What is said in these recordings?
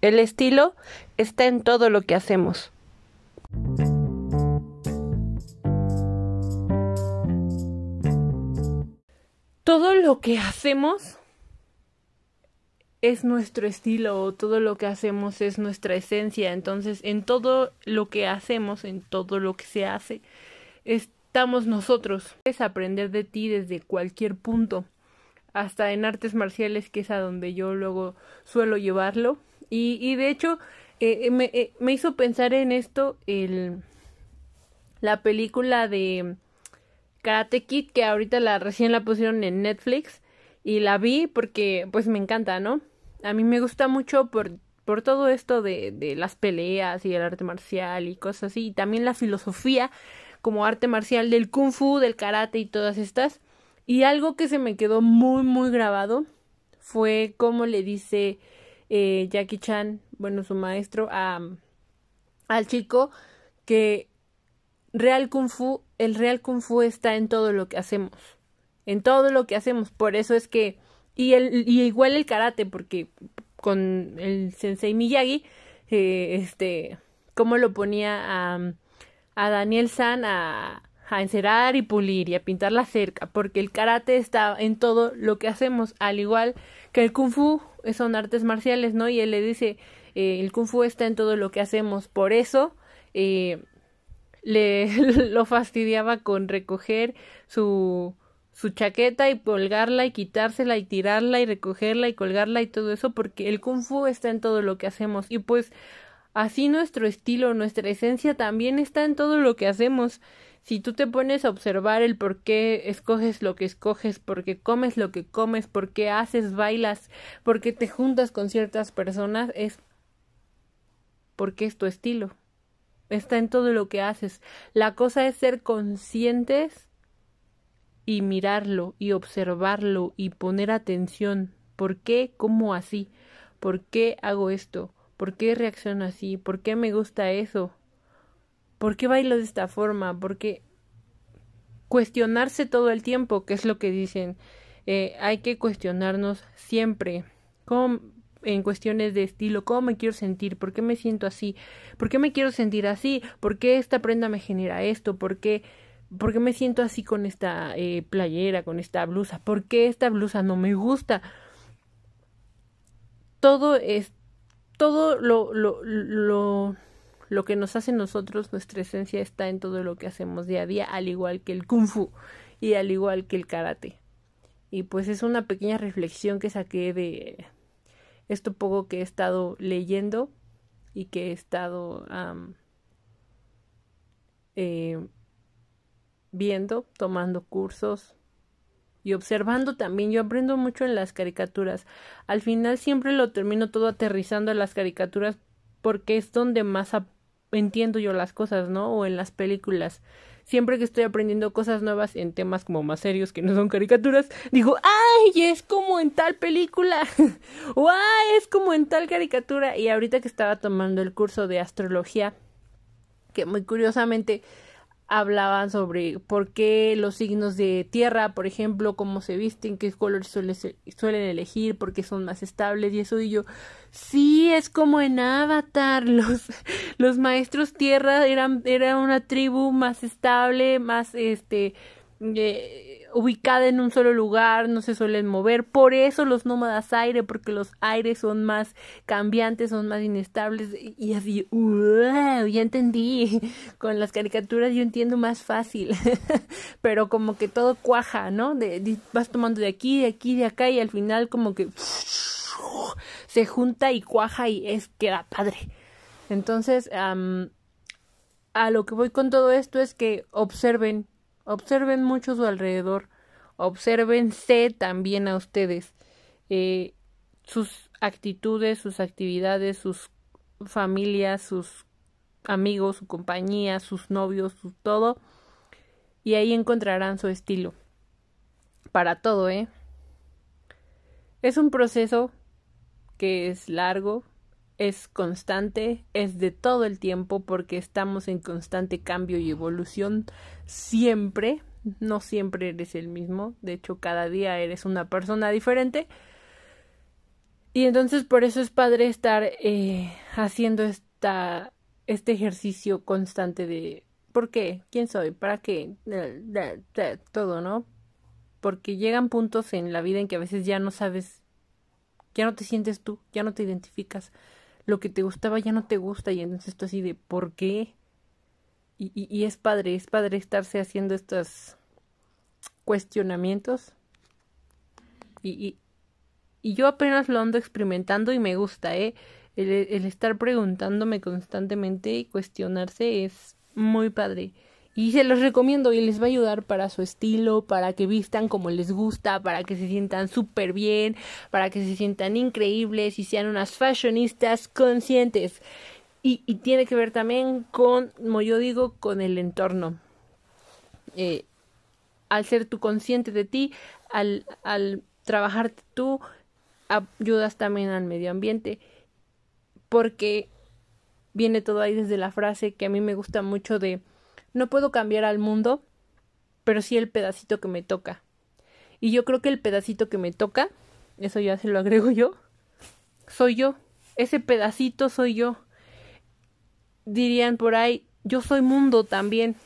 El estilo está en todo lo que hacemos. Todo lo que hacemos es nuestro estilo, todo lo que hacemos es nuestra esencia, entonces en todo lo que hacemos, en todo lo que se hace, estamos nosotros. Es aprender de ti desde cualquier punto, hasta en artes marciales, que es a donde yo luego suelo llevarlo. Y, y de hecho, eh, me, eh, me, hizo pensar en esto el, la película de Karate Kid, que ahorita la recién la pusieron en Netflix. Y la vi porque pues me encanta, ¿no? A mí me gusta mucho por, por todo esto de, de las peleas y el arte marcial y cosas así. Y también la filosofía como arte marcial del kung fu, del karate y todas estas. Y algo que se me quedó muy, muy grabado fue cómo le dice eh, Jackie Chan, bueno, su maestro, a, al chico que real kung fu, el real kung fu está en todo lo que hacemos. En todo lo que hacemos. Por eso es que y, el, y igual el karate, porque con el sensei Miyagi, eh, este, cómo lo ponía a, a Daniel San a, a encerar y pulir y a pintar la cerca, porque el karate está en todo lo que hacemos, al igual que el kung fu, son artes marciales, ¿no? Y él le dice, eh, el kung fu está en todo lo que hacemos, por eso eh, le lo fastidiaba con recoger su su chaqueta y colgarla y quitársela y tirarla y recogerla y colgarla y todo eso porque el kung fu está en todo lo que hacemos y pues así nuestro estilo, nuestra esencia también está en todo lo que hacemos. Si tú te pones a observar el por qué escoges lo que escoges, por qué comes lo que comes, por qué haces, bailas, por qué te juntas con ciertas personas, es porque es tu estilo. Está en todo lo que haces. La cosa es ser conscientes y mirarlo y observarlo y poner atención. ¿Por qué? ¿Cómo así? ¿Por qué hago esto? ¿Por qué reacciono así? ¿Por qué me gusta eso? ¿Por qué bailo de esta forma? ¿Por qué? Cuestionarse todo el tiempo, que es lo que dicen. Eh, hay que cuestionarnos siempre. ¿Cómo, en cuestiones de estilo, cómo me quiero sentir, por qué me siento así, por qué me quiero sentir así, por qué esta prenda me genera esto, por qué ¿Por qué me siento así con esta eh, playera, con esta blusa? ¿Por qué esta blusa no me gusta? Todo es, todo lo, lo, lo, lo que nos hace nosotros, nuestra esencia está en todo lo que hacemos día a día, al igual que el kung fu y al igual que el karate. Y pues es una pequeña reflexión que saqué de esto poco que he estado leyendo y que he estado eh, viendo, tomando cursos y observando también. Yo aprendo mucho en las caricaturas. Al final siempre lo termino todo aterrizando en las caricaturas porque es donde más entiendo yo las cosas, ¿no? O en las películas. Siempre que estoy aprendiendo cosas nuevas en temas como más serios que no son caricaturas, digo, ¡ay! Es como en tal película. o ¡ay! Es como en tal caricatura. Y ahorita que estaba tomando el curso de astrología, que muy curiosamente hablaban sobre por qué los signos de tierra, por ejemplo, cómo se visten, qué colores suelen elegir, porque son más estables y eso y yo, sí, es como en Avatar, los, los maestros tierra eran, era una tribu más estable, más este, eh, ubicada en un solo lugar, no se suelen mover. Por eso los nómadas aire, porque los aires son más cambiantes, son más inestables. Y así, ya entendí. Con las caricaturas yo entiendo más fácil. Pero como que todo cuaja, ¿no? De, vas tomando de aquí, de aquí, de acá y al final como que se junta y cuaja y es queda padre. Entonces, a lo que voy con todo esto es que observen Observen mucho su alrededor. Obsérvense también a ustedes. Eh, sus actitudes, sus actividades, sus familias, sus amigos, su compañía, sus novios, su todo. Y ahí encontrarán su estilo. Para todo, ¿eh? Es un proceso que es largo, es constante, es de todo el tiempo porque estamos en constante cambio y evolución siempre, no siempre eres el mismo, de hecho cada día eres una persona diferente. Y entonces por eso es padre estar eh, haciendo esta, este ejercicio constante de ¿por qué? ¿Quién soy? ¿Para qué? Todo, ¿no? Porque llegan puntos en la vida en que a veces ya no sabes, ya no te sientes tú, ya no te identificas. Lo que te gustaba ya no te gusta y entonces esto así de ¿por qué? Y, es padre, es padre estarse haciendo estos cuestionamientos. Y, y, yo apenas lo ando experimentando y me gusta, ¿eh? El, estar preguntándome constantemente y cuestionarse es muy padre. Y se los recomiendo y les va a ayudar para su estilo, para que vistan como les gusta, para que se sientan súper bien, para que se sientan increíbles y sean unas fashionistas conscientes. Y, y tiene que ver también con, como yo digo, con el entorno. Eh, al ser tú consciente de ti, al, al trabajar tú, ayudas también al medio ambiente, porque viene todo ahí desde la frase que a mí me gusta mucho de no puedo cambiar al mundo, pero sí el pedacito que me toca. Y yo creo que el pedacito que me toca, eso ya se lo agrego yo, soy yo. Ese pedacito soy yo. Dirían por ahí, yo soy mundo también.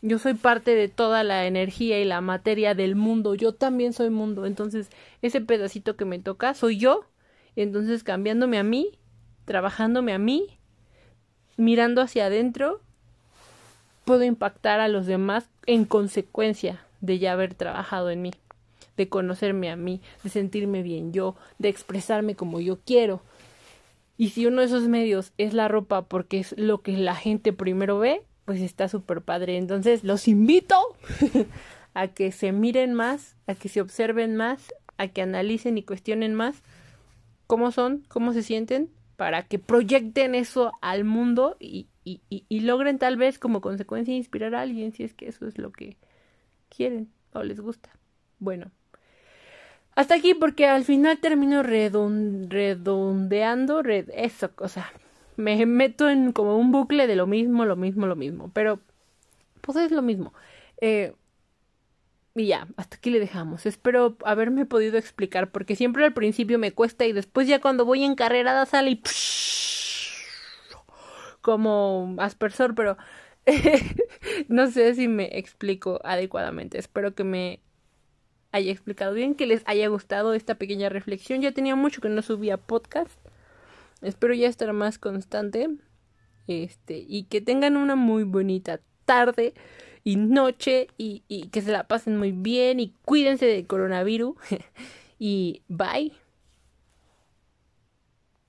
Yo soy parte de toda la energía y la materia del mundo. Yo también soy mundo. Entonces, ese pedacito que me toca soy yo. Entonces, cambiándome a mí, trabajándome a mí, mirando hacia adentro, puedo impactar a los demás en consecuencia de ya haber trabajado en mí, de conocerme a mí, de sentirme bien yo, de expresarme como yo quiero. Y si uno de esos medios es la ropa porque es lo que la gente primero ve, pues está súper padre. Entonces los invito a que se miren más, a que se observen más, a que analicen y cuestionen más cómo son, cómo se sienten, para que proyecten eso al mundo y, y, y, logren tal vez como consecuencia inspirar a alguien si es que eso es lo que quieren o les gusta. Bueno, hasta aquí porque al final termino redondeando red eso, o sea, me meto en como un bucle de lo mismo, lo mismo, lo mismo. Pero, pues es lo mismo. Eh, y ya, hasta aquí le dejamos. Espero haberme podido explicar, porque siempre al principio me cuesta y después ya cuando voy en carrera sale y como aspersor, pero no sé si me explico adecuadamente. Espero que me haya explicado bien, que les haya gustado esta pequeña reflexión. Ya tenía mucho que no subía podcast. Espero ya estar más constante. Este, y que tengan una muy bonita tarde y noche y, y que se la pasen muy bien y cuídense del coronavirus. y bye.